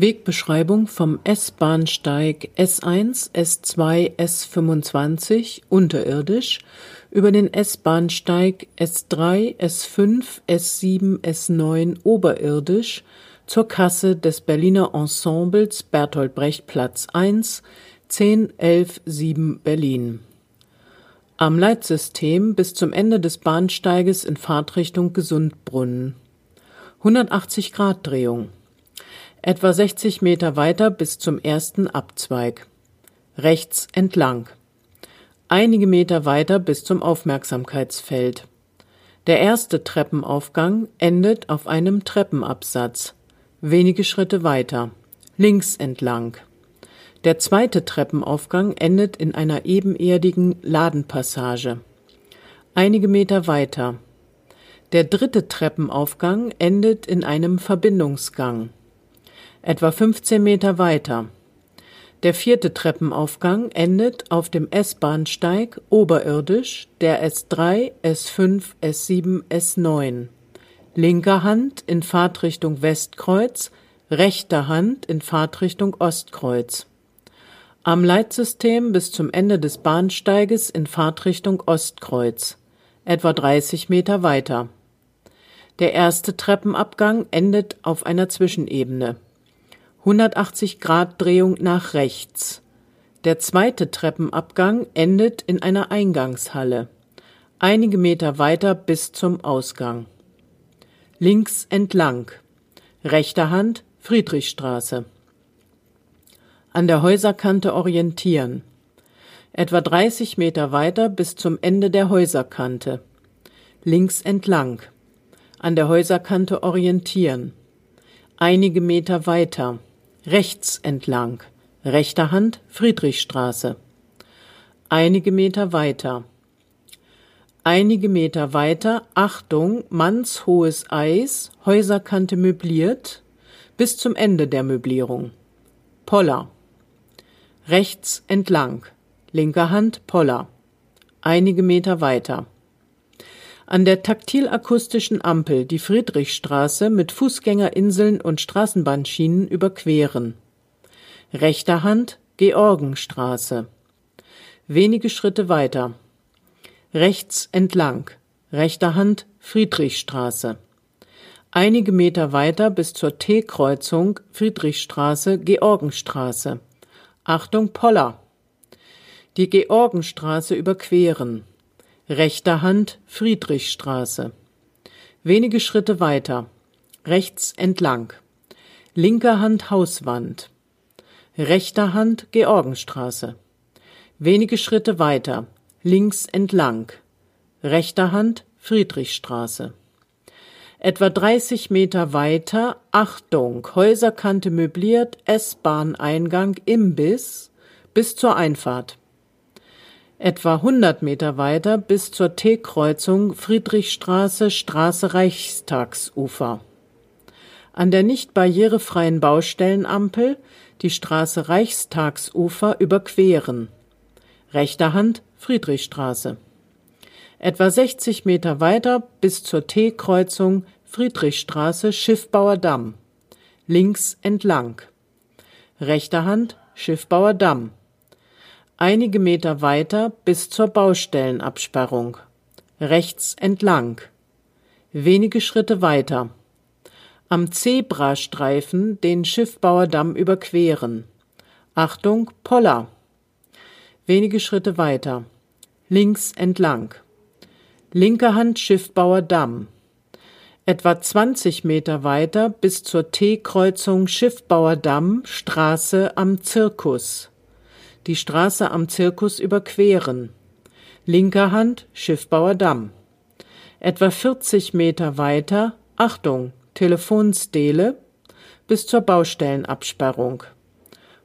Wegbeschreibung vom S-Bahnsteig S1, S2, S25 unterirdisch über den S-Bahnsteig S3, S5, S7, S9 oberirdisch zur Kasse des Berliner Ensembles Bertolt Brecht Platz 1, 10 11 7 Berlin. Am Leitsystem bis zum Ende des Bahnsteiges in Fahrtrichtung Gesundbrunnen. 180 Grad Drehung. Etwa 60 Meter weiter bis zum ersten Abzweig. Rechts entlang. Einige Meter weiter bis zum Aufmerksamkeitsfeld. Der erste Treppenaufgang endet auf einem Treppenabsatz. Wenige Schritte weiter. Links entlang. Der zweite Treppenaufgang endet in einer ebenerdigen Ladenpassage. Einige Meter weiter. Der dritte Treppenaufgang endet in einem Verbindungsgang etwa 15 Meter weiter. Der vierte Treppenaufgang endet auf dem S-Bahnsteig oberirdisch der S3, S5, S7, S9. Linker Hand in Fahrtrichtung Westkreuz, rechter Hand in Fahrtrichtung Ostkreuz. Am Leitsystem bis zum Ende des Bahnsteiges in Fahrtrichtung Ostkreuz, etwa 30 Meter weiter. Der erste Treppenabgang endet auf einer Zwischenebene. 180 Grad Drehung nach rechts. Der zweite Treppenabgang endet in einer Eingangshalle. Einige Meter weiter bis zum Ausgang. Links entlang. Rechter Hand Friedrichstraße. An der Häuserkante orientieren. Etwa 30 Meter weiter bis zum Ende der Häuserkante. Links entlang. An der Häuserkante orientieren. Einige Meter weiter rechts entlang, rechter Hand Friedrichstraße. Einige Meter weiter. Einige Meter weiter, Achtung, mannshohes Eis, Häuserkante möbliert, bis zum Ende der Möblierung. Poller. Rechts entlang, linker Hand Poller. Einige Meter weiter. An der taktilakustischen Ampel die Friedrichstraße mit Fußgängerinseln und Straßenbahnschienen überqueren. Rechter Hand Georgenstraße. Wenige Schritte weiter. Rechts entlang. Rechter Hand Friedrichstraße. Einige Meter weiter bis zur T-Kreuzung Friedrichstraße Georgenstraße. Achtung Poller. Die Georgenstraße überqueren rechter Hand Friedrichstraße. Wenige Schritte weiter, rechts entlang, linker Hand Hauswand, rechter Hand Georgenstraße. Wenige Schritte weiter, links entlang, rechter Hand Friedrichstraße. Etwa 30 Meter weiter, Achtung, Häuserkante möbliert, S-Bahn-Eingang, Imbiss, bis zur Einfahrt etwa 100 Meter weiter bis zur T-Kreuzung Friedrichstraße Straße Reichstagsufer. An der nicht barrierefreien Baustellenampel die Straße Reichstagsufer überqueren. Rechter Hand Friedrichstraße. Etwa 60 Meter weiter bis zur T-Kreuzung Friedrichstraße Schiffbauer Damm. Links entlang. Rechter Hand Schiffbauer Damm einige Meter weiter bis zur Baustellenabsperrung, rechts entlang, wenige Schritte weiter, am Zebrastreifen den Schiffbauerdamm überqueren. Achtung, Poller. Wenige Schritte weiter, links entlang, linke Hand Schiffbauerdamm. Etwa 20 Meter weiter bis zur T-Kreuzung Schiffbauerdamm Straße am Zirkus die Straße am Zirkus überqueren. Linker Hand Schiffbauer Damm. Etwa 40 Meter weiter, Achtung, Telefonstele, bis zur Baustellenabsperrung.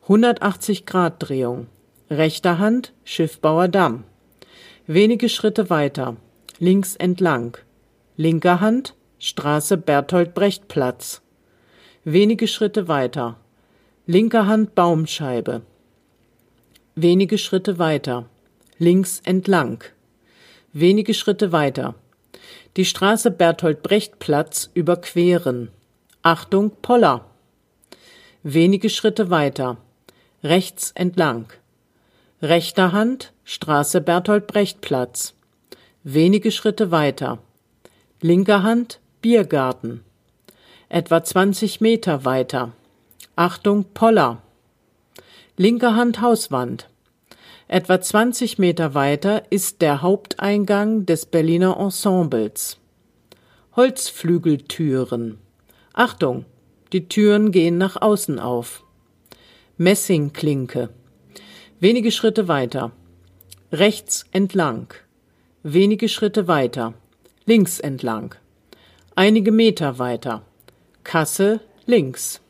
180 Grad Drehung. Rechter Hand Schiffbauer Damm. Wenige Schritte weiter, links entlang. Linker Hand Straße Bertolt Brecht Platz. Wenige Schritte weiter. Linker Hand Baumscheibe wenige Schritte weiter, links entlang, wenige Schritte weiter, die Straße Bertolt Brecht Platz überqueren. Achtung, Poller. Wenige Schritte weiter. Rechts entlang. Rechter Hand Straße Bertolt Brecht Platz. Wenige Schritte weiter. Linker Hand Biergarten. Etwa 20 Meter weiter. Achtung Poller. Linker Hand Hauswand. Etwa 20 Meter weiter ist der Haupteingang des Berliner Ensembles. Holzflügeltüren. Achtung, die Türen gehen nach außen auf. Messingklinke. Wenige Schritte weiter. Rechts entlang. Wenige Schritte weiter. Links entlang. Einige Meter weiter. Kasse links.